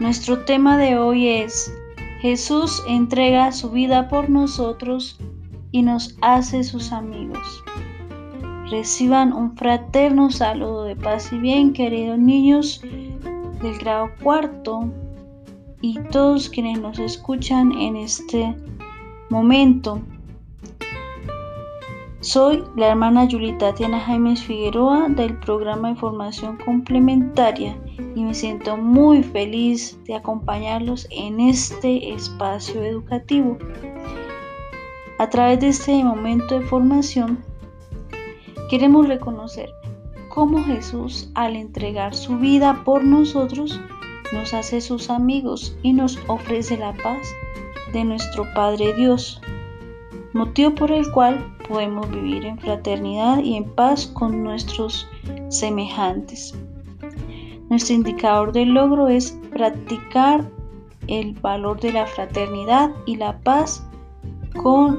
Nuestro tema de hoy es Jesús entrega su vida por nosotros y nos hace sus amigos. Reciban un fraterno saludo de paz y bien, queridos niños del grado cuarto y todos quienes nos escuchan en este momento. Soy la hermana Yulita Tiana Jaimes Figueroa del programa de formación complementaria y me siento muy feliz de acompañarlos en este espacio educativo. A través de este momento de formación, queremos reconocer cómo Jesús, al entregar su vida por nosotros, nos hace sus amigos y nos ofrece la paz de nuestro Padre Dios, motivo por el cual podemos vivir en fraternidad y en paz con nuestros semejantes. Nuestro indicador de logro es practicar el valor de la fraternidad y la paz con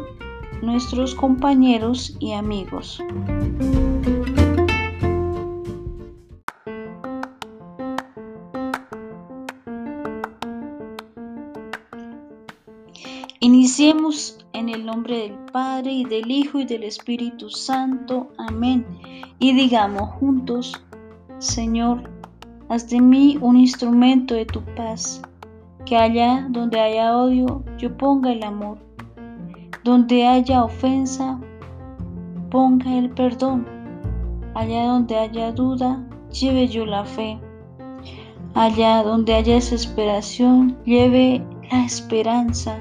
nuestros compañeros y amigos. Iniciemos en el nombre del Padre y del Hijo y del Espíritu Santo. Amén. Y digamos juntos, Señor, haz de mí un instrumento de tu paz, que allá donde haya odio, yo ponga el amor, donde haya ofensa, ponga el perdón, allá donde haya duda, lleve yo la fe, allá donde haya desesperación, lleve la esperanza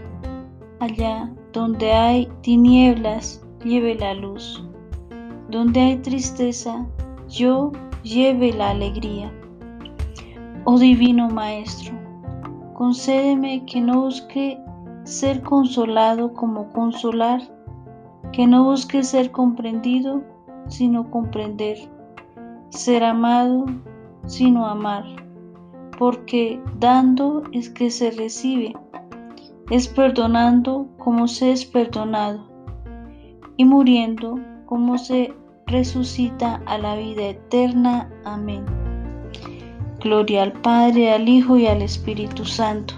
Allá donde hay tinieblas, lleve la luz. Donde hay tristeza, yo lleve la alegría. Oh Divino Maestro, concédeme que no busque ser consolado como consolar, que no busque ser comprendido, sino comprender, ser amado, sino amar, porque dando es que se recibe es perdonando como se es perdonado y muriendo como se resucita a la vida eterna. Amén. Gloria al Padre, al Hijo y al Espíritu Santo,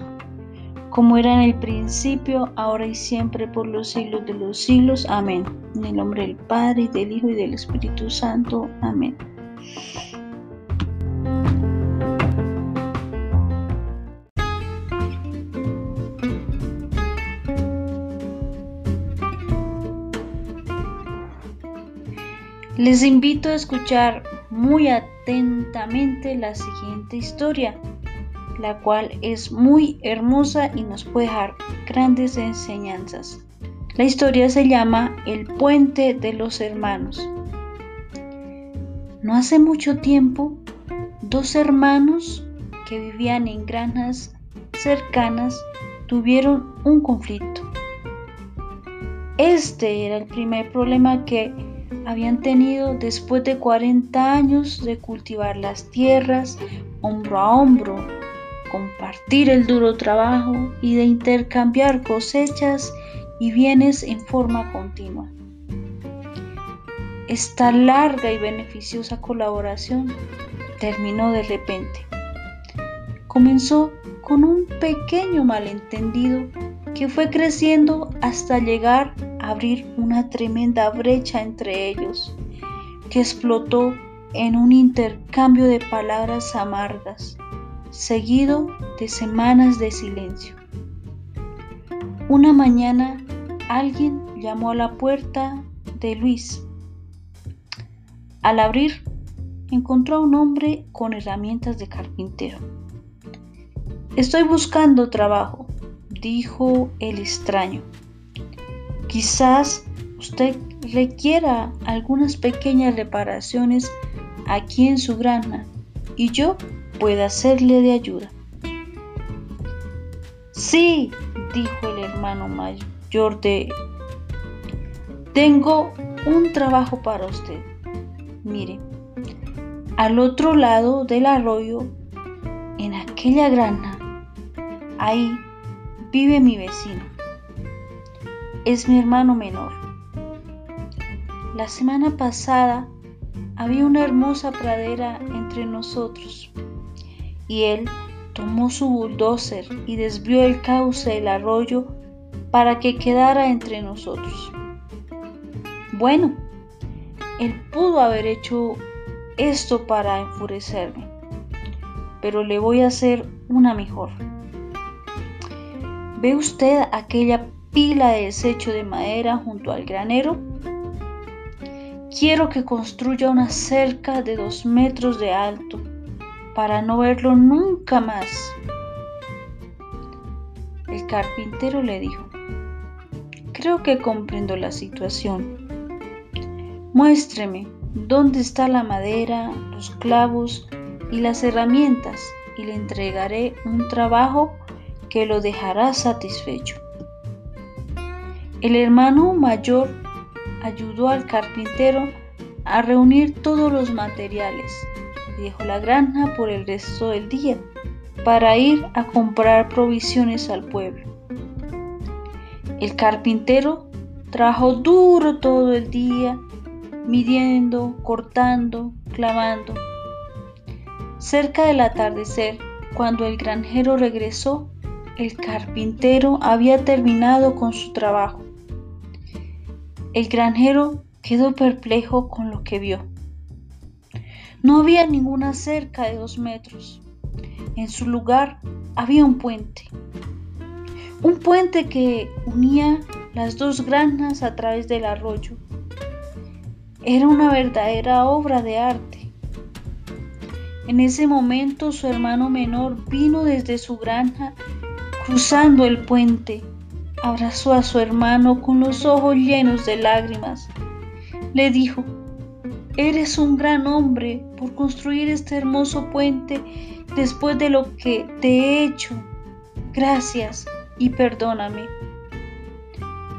como era en el principio, ahora y siempre, por los siglos de los siglos. Amén. En el nombre del Padre, y del Hijo y del Espíritu Santo. Amén. Les invito a escuchar muy atentamente la siguiente historia, la cual es muy hermosa y nos puede dejar grandes enseñanzas. La historia se llama El puente de los hermanos. No hace mucho tiempo, dos hermanos que vivían en granjas cercanas tuvieron un conflicto. Este era el primer problema que habían tenido después de 40 años de cultivar las tierras hombro a hombro, compartir el duro trabajo y de intercambiar cosechas y bienes en forma continua. Esta larga y beneficiosa colaboración terminó de repente. Comenzó con un pequeño malentendido que fue creciendo hasta llegar a abrir una tremenda brecha entre ellos, que explotó en un intercambio de palabras amargas, seguido de semanas de silencio. Una mañana alguien llamó a la puerta de Luis. Al abrir, encontró a un hombre con herramientas de carpintero. Estoy buscando trabajo, dijo el extraño. Quizás usted requiera algunas pequeñas reparaciones aquí en su granja y yo pueda hacerle de ayuda. Sí, dijo el hermano mayor de... Tengo un trabajo para usted. Mire, al otro lado del arroyo, en aquella granja, ahí vive mi vecino. Es mi hermano menor. La semana pasada había una hermosa pradera entre nosotros y él tomó su bulldozer y desvió el cauce del arroyo para que quedara entre nosotros. Bueno, él pudo haber hecho esto para enfurecerme, pero le voy a hacer una mejor. ¿Ve usted aquella pila de desecho de madera junto al granero? Quiero que construya una cerca de dos metros de alto para no verlo nunca más. El carpintero le dijo, creo que comprendo la situación. Muéstreme dónde está la madera, los clavos y las herramientas y le entregaré un trabajo que lo dejará satisfecho. El hermano mayor ayudó al carpintero a reunir todos los materiales y dejó la granja por el resto del día para ir a comprar provisiones al pueblo. El carpintero trabajó duro todo el día, midiendo, cortando, clavando. Cerca del atardecer, cuando el granjero regresó, el carpintero había terminado con su trabajo. El granjero quedó perplejo con lo que vio. No había ninguna cerca de dos metros. En su lugar había un puente. Un puente que unía las dos granjas a través del arroyo. Era una verdadera obra de arte. En ese momento su hermano menor vino desde su granja cruzando el puente. Abrazó a su hermano con los ojos llenos de lágrimas. Le dijo, Eres un gran hombre por construir este hermoso puente después de lo que te he hecho. Gracias y perdóname.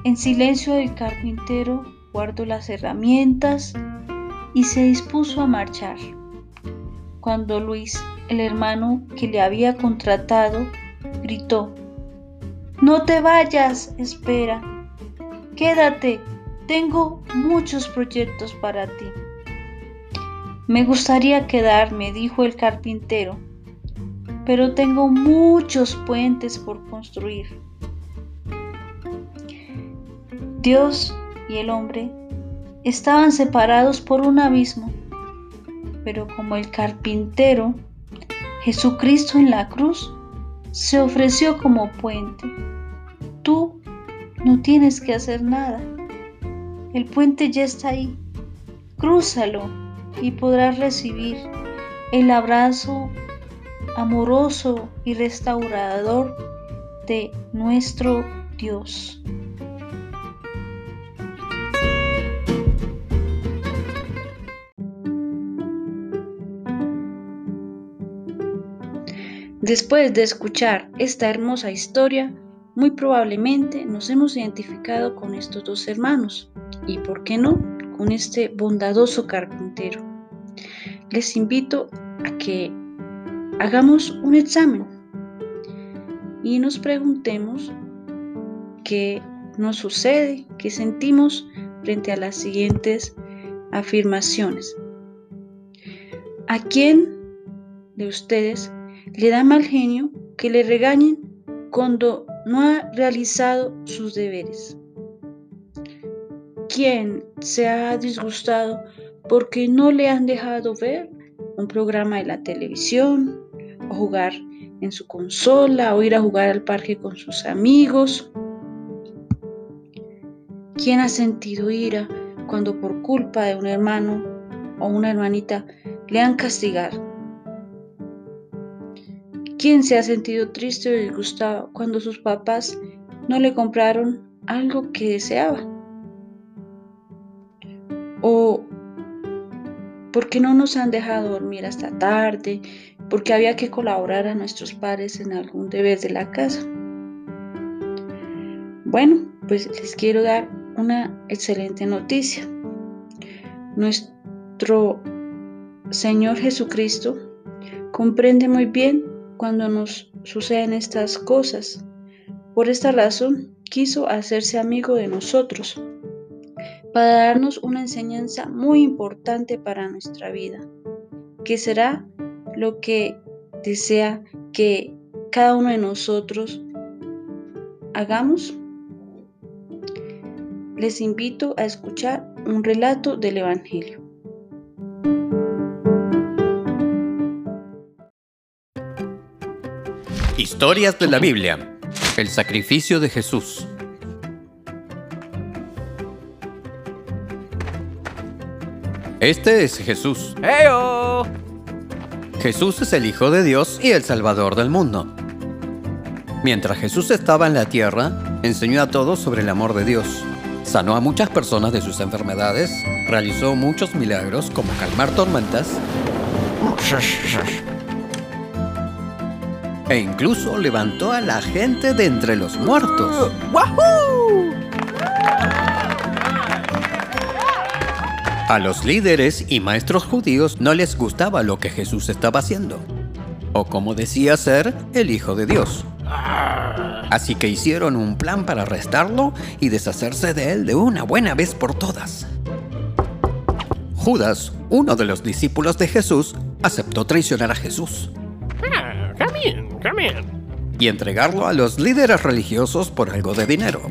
En silencio el carpintero guardó las herramientas y se dispuso a marchar. Cuando Luis, el hermano que le había contratado, gritó, No te vayas, espera, quédate, tengo muchos proyectos para ti. Me gustaría quedarme, dijo el carpintero, pero tengo muchos puentes por construir. Dios y el hombre estaban separados por un abismo, pero como el carpintero, Jesucristo en la cruz se ofreció como puente. Tú no tienes que hacer nada. El puente ya está ahí. Crúzalo y podrás recibir el abrazo amoroso y restaurador de nuestro Dios. Después de escuchar esta hermosa historia, muy probablemente nos hemos identificado con estos dos hermanos y, ¿por qué no?, con este bondadoso carpintero. Les invito a que hagamos un examen y nos preguntemos qué nos sucede, qué sentimos frente a las siguientes afirmaciones. ¿A quién de ustedes le da mal genio que le regañen cuando no ha realizado sus deberes? ¿Quién se ha disgustado porque no le han dejado ver un programa de la televisión o jugar en su consola o ir a jugar al parque con sus amigos? ¿Quién ha sentido ira cuando por culpa de un hermano o una hermanita le han castigado? ¿Quién se ha sentido triste o disgustado cuando sus papás no le compraron algo que deseaba? ¿O porque no nos han dejado dormir hasta tarde? Porque había que colaborar a nuestros padres en algún deber de la casa. Bueno, pues les quiero dar una excelente noticia. Nuestro Señor Jesucristo comprende muy bien cuando nos suceden estas cosas. Por esta razón, quiso hacerse amigo de nosotros para darnos una enseñanza muy importante para nuestra vida, que será lo que desea que cada uno de nosotros hagamos, les invito a escuchar un relato del Evangelio. Historias de la Biblia. El sacrificio de Jesús. Este es Jesús. ¡Heyo! Jesús es el Hijo de Dios y el Salvador del mundo. Mientras Jesús estaba en la tierra, enseñó a todos sobre el amor de Dios. Sanó a muchas personas de sus enfermedades, realizó muchos milagros como calmar tormentas e incluso levantó a la gente de entre los muertos. A los líderes y maestros judíos no les gustaba lo que Jesús estaba haciendo, o como decía ser el Hijo de Dios. Así que hicieron un plan para arrestarlo y deshacerse de él de una buena vez por todas. Judas, uno de los discípulos de Jesús, aceptó traicionar a Jesús. Y entregarlo a los líderes religiosos por algo de dinero.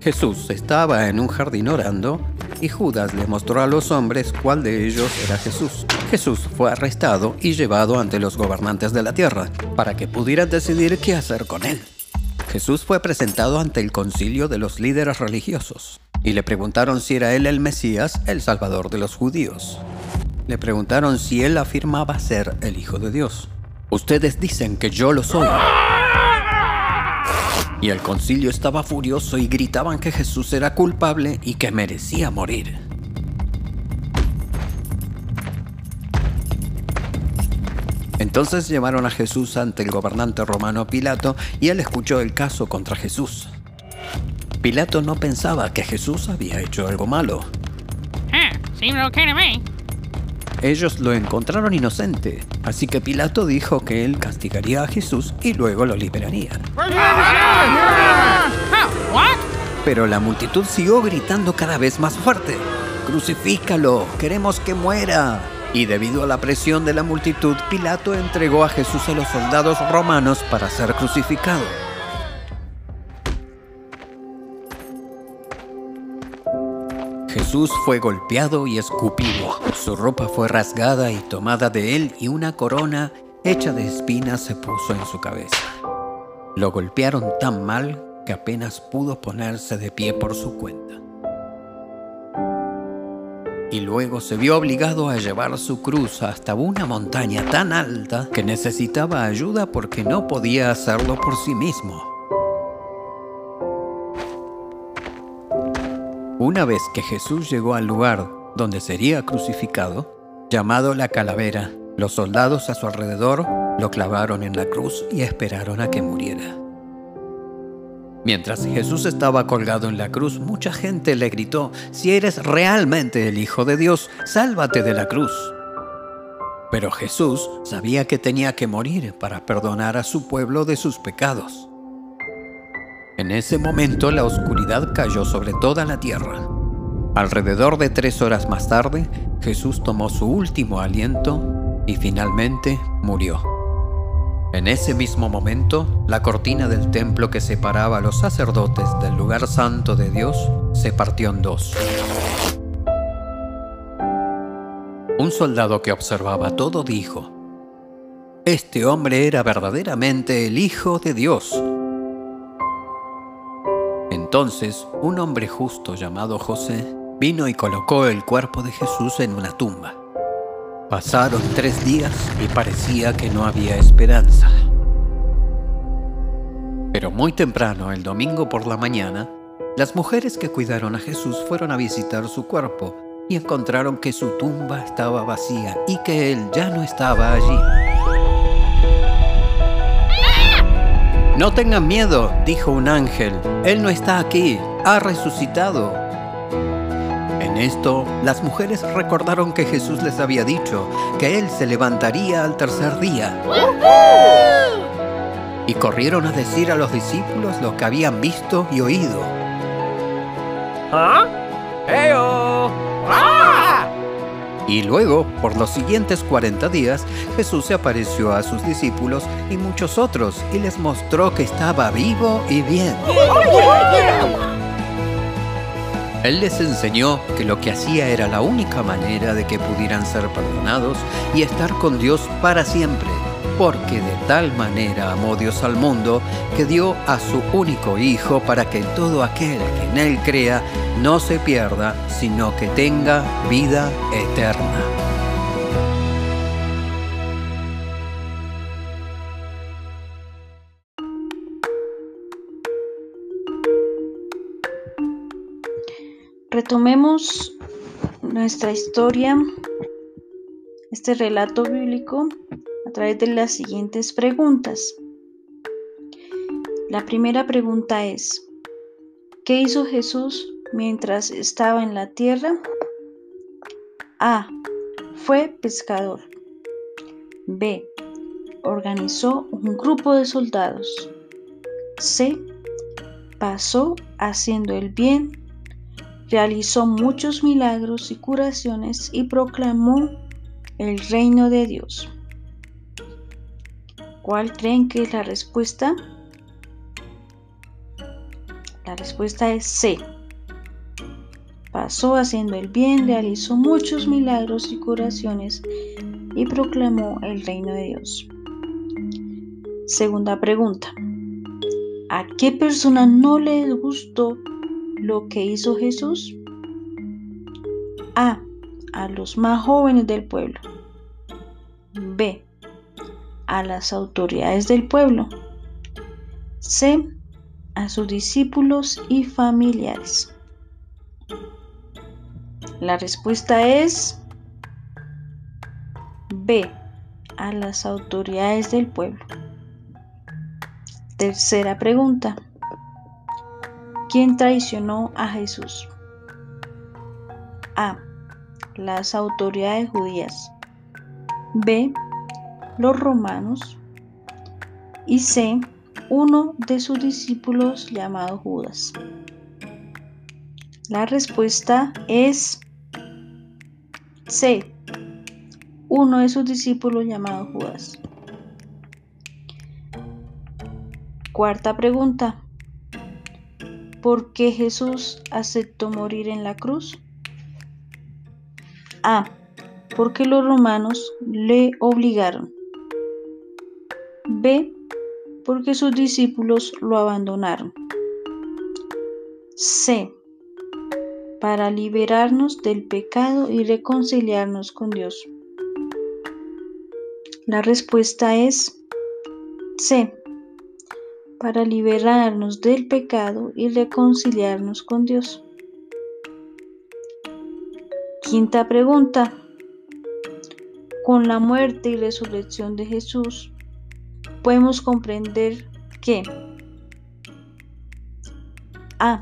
Jesús estaba en un jardín orando y Judas le mostró a los hombres cuál de ellos era Jesús. Jesús fue arrestado y llevado ante los gobernantes de la tierra para que pudieran decidir qué hacer con él. Jesús fue presentado ante el concilio de los líderes religiosos y le preguntaron si era él el Mesías, el Salvador de los judíos. Le preguntaron si él afirmaba ser el Hijo de Dios. Ustedes dicen que yo lo soy. Y el concilio estaba furioso y gritaban que Jesús era culpable y que merecía morir. Entonces llevaron a Jesús ante el gobernante romano Pilato y él escuchó el caso contra Jesús. Pilato no pensaba que Jesús había hecho algo malo. Ah, ellos lo encontraron inocente, así que Pilato dijo que él castigaría a Jesús y luego lo liberaría. Pero la multitud siguió gritando cada vez más fuerte. Crucifícalo, queremos que muera. Y debido a la presión de la multitud, Pilato entregó a Jesús a los soldados romanos para ser crucificado. Jesús fue golpeado y escupido. Su ropa fue rasgada y tomada de él y una corona hecha de espinas se puso en su cabeza. Lo golpearon tan mal que apenas pudo ponerse de pie por su cuenta. Y luego se vio obligado a llevar su cruz hasta una montaña tan alta que necesitaba ayuda porque no podía hacerlo por sí mismo. Una vez que Jesús llegó al lugar donde sería crucificado, llamado la calavera, los soldados a su alrededor lo clavaron en la cruz y esperaron a que muriera. Mientras Jesús estaba colgado en la cruz, mucha gente le gritó, si eres realmente el Hijo de Dios, sálvate de la cruz. Pero Jesús sabía que tenía que morir para perdonar a su pueblo de sus pecados. En ese momento la oscuridad cayó sobre toda la tierra. Alrededor de tres horas más tarde, Jesús tomó su último aliento y finalmente murió. En ese mismo momento, la cortina del templo que separaba a los sacerdotes del lugar santo de Dios se partió en dos. Un soldado que observaba todo dijo, Este hombre era verdaderamente el Hijo de Dios. Entonces un hombre justo llamado José vino y colocó el cuerpo de Jesús en una tumba. Pasaron tres días y parecía que no había esperanza. Pero muy temprano, el domingo por la mañana, las mujeres que cuidaron a Jesús fueron a visitar su cuerpo y encontraron que su tumba estaba vacía y que él ya no estaba allí. No tengan miedo, dijo un ángel, Él no está aquí, ha resucitado. En esto, las mujeres recordaron que Jesús les había dicho que Él se levantaría al tercer día. Y corrieron a decir a los discípulos lo que habían visto y oído. ¿Ah? Y luego, por los siguientes 40 días, Jesús se apareció a sus discípulos y muchos otros y les mostró que estaba vivo y bien. Él les enseñó que lo que hacía era la única manera de que pudieran ser perdonados y estar con Dios para siempre, porque de tal manera amó Dios al mundo que dio a su único Hijo para que todo aquel que en Él crea no se pierda, sino que tenga vida eterna. Retomemos nuestra historia, este relato bíblico, a través de las siguientes preguntas. La primera pregunta es, ¿qué hizo Jesús mientras estaba en la tierra? A. Fue pescador. B. Organizó un grupo de soldados. C. Pasó haciendo el bien realizó muchos milagros y curaciones y proclamó el reino de Dios. ¿Cuál creen que es la respuesta? La respuesta es C. Pasó haciendo el bien, realizó muchos milagros y curaciones y proclamó el reino de Dios. Segunda pregunta. ¿A qué persona no le gustó lo que hizo Jesús? A. A los más jóvenes del pueblo. B. A las autoridades del pueblo. C. A sus discípulos y familiares. La respuesta es B. A las autoridades del pueblo. Tercera pregunta. ¿Quién traicionó a Jesús? A. Las autoridades judías. B. Los romanos. Y C. Uno de sus discípulos llamado Judas. La respuesta es C. Uno de sus discípulos llamado Judas. Cuarta pregunta. ¿Por qué Jesús aceptó morir en la cruz? A. Porque los romanos le obligaron. B. Porque sus discípulos lo abandonaron. C. Para liberarnos del pecado y reconciliarnos con Dios. La respuesta es C para liberarnos del pecado y reconciliarnos con Dios. Quinta pregunta. Con la muerte y resurrección de Jesús, podemos comprender que A.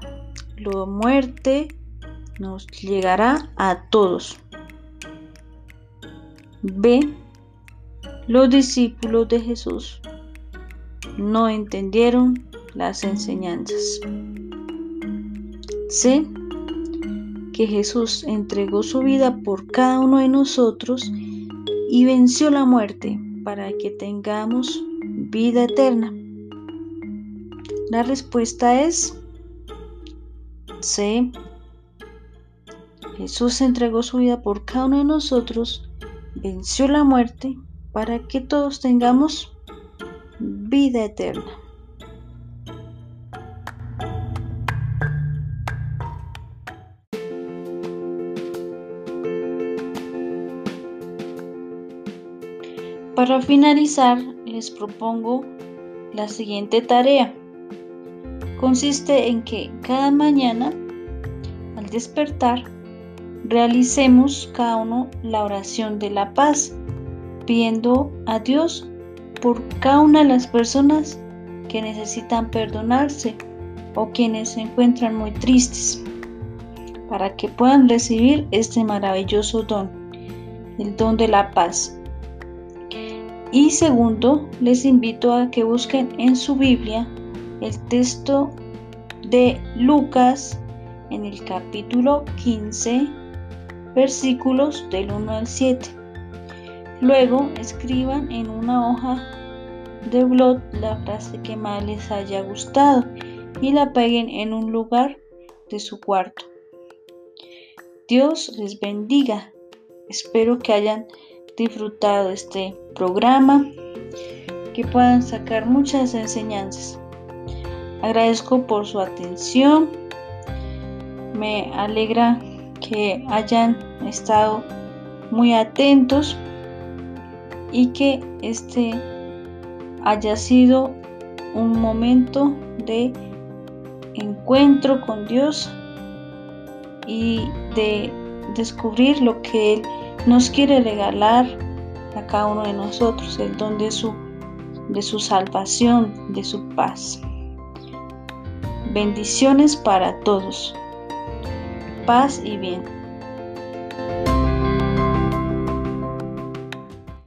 La muerte nos llegará a todos. B. Los discípulos de Jesús no entendieron las enseñanzas. Sé que Jesús entregó su vida por cada uno de nosotros y venció la muerte para que tengamos vida eterna. La respuesta es C. Jesús entregó su vida por cada uno de nosotros, venció la muerte para que todos tengamos vida eterna. Para finalizar, les propongo la siguiente tarea. Consiste en que cada mañana, al despertar, realicemos cada uno la oración de la paz, pidiendo a Dios por cada una de las personas que necesitan perdonarse o quienes se encuentran muy tristes, para que puedan recibir este maravilloso don, el don de la paz. Y segundo, les invito a que busquen en su Biblia el texto de Lucas en el capítulo 15, versículos del 1 al 7. Luego escriban en una hoja de blog la frase que más les haya gustado y la peguen en un lugar de su cuarto. Dios les bendiga. Espero que hayan disfrutado este programa, que puedan sacar muchas enseñanzas. Agradezco por su atención. Me alegra que hayan estado muy atentos y que este haya sido un momento de encuentro con Dios y de descubrir lo que Él nos quiere regalar a cada uno de nosotros, el don de su, de su salvación, de su paz. Bendiciones para todos. Paz y bien.